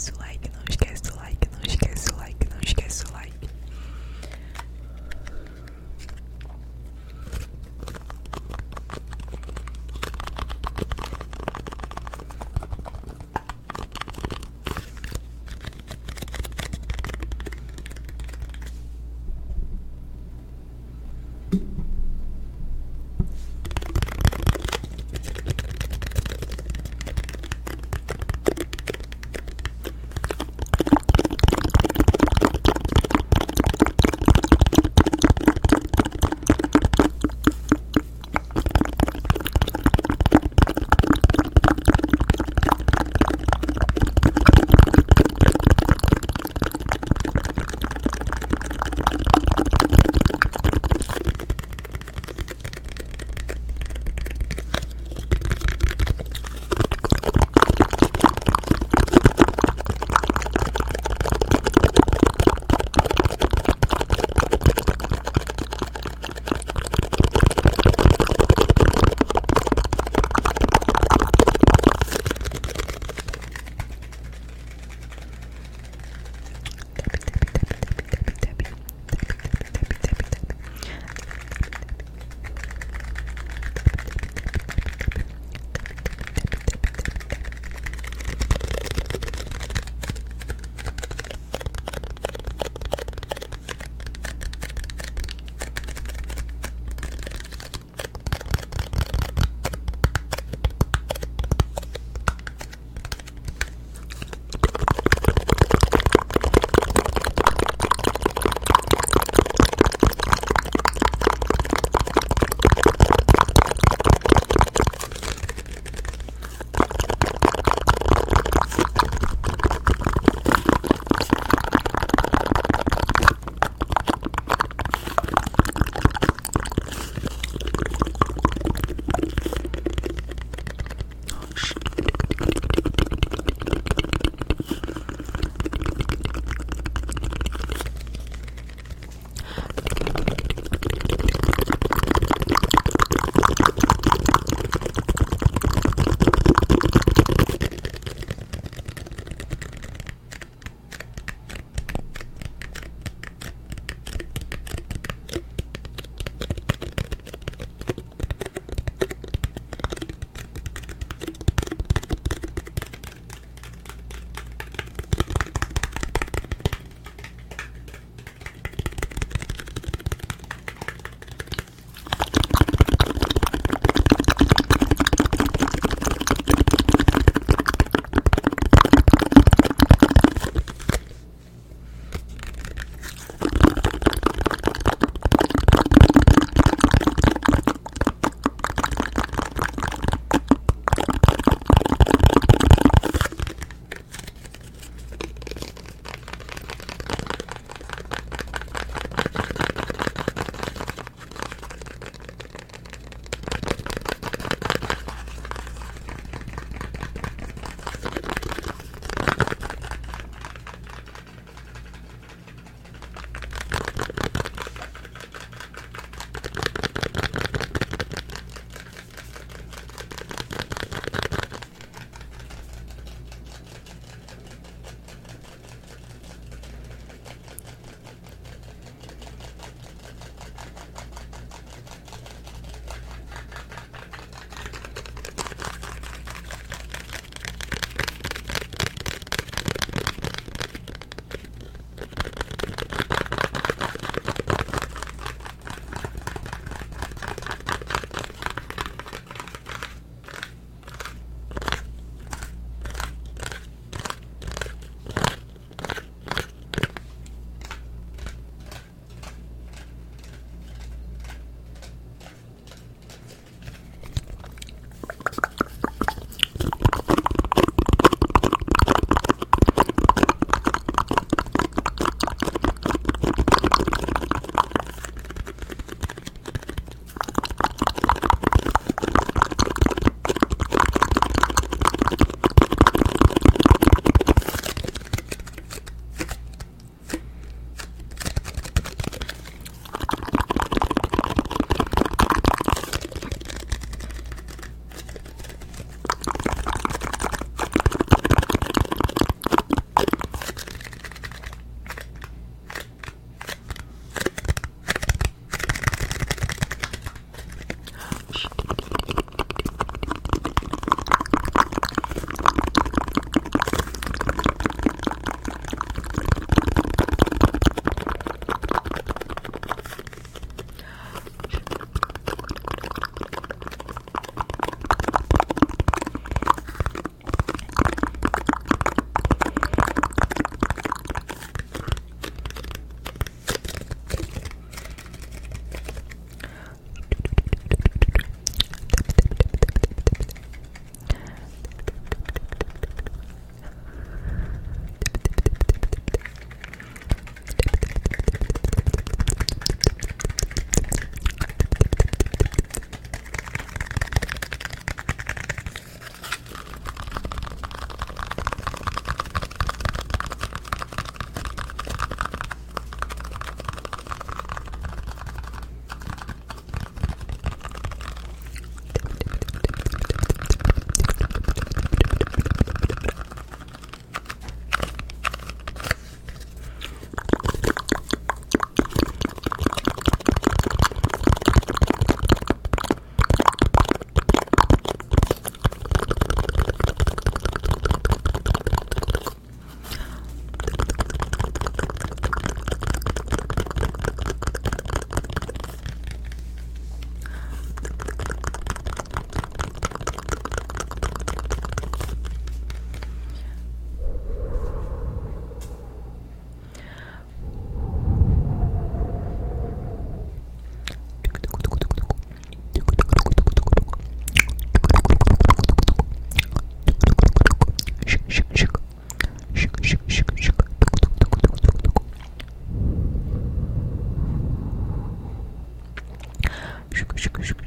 Esquece like, щик, щик,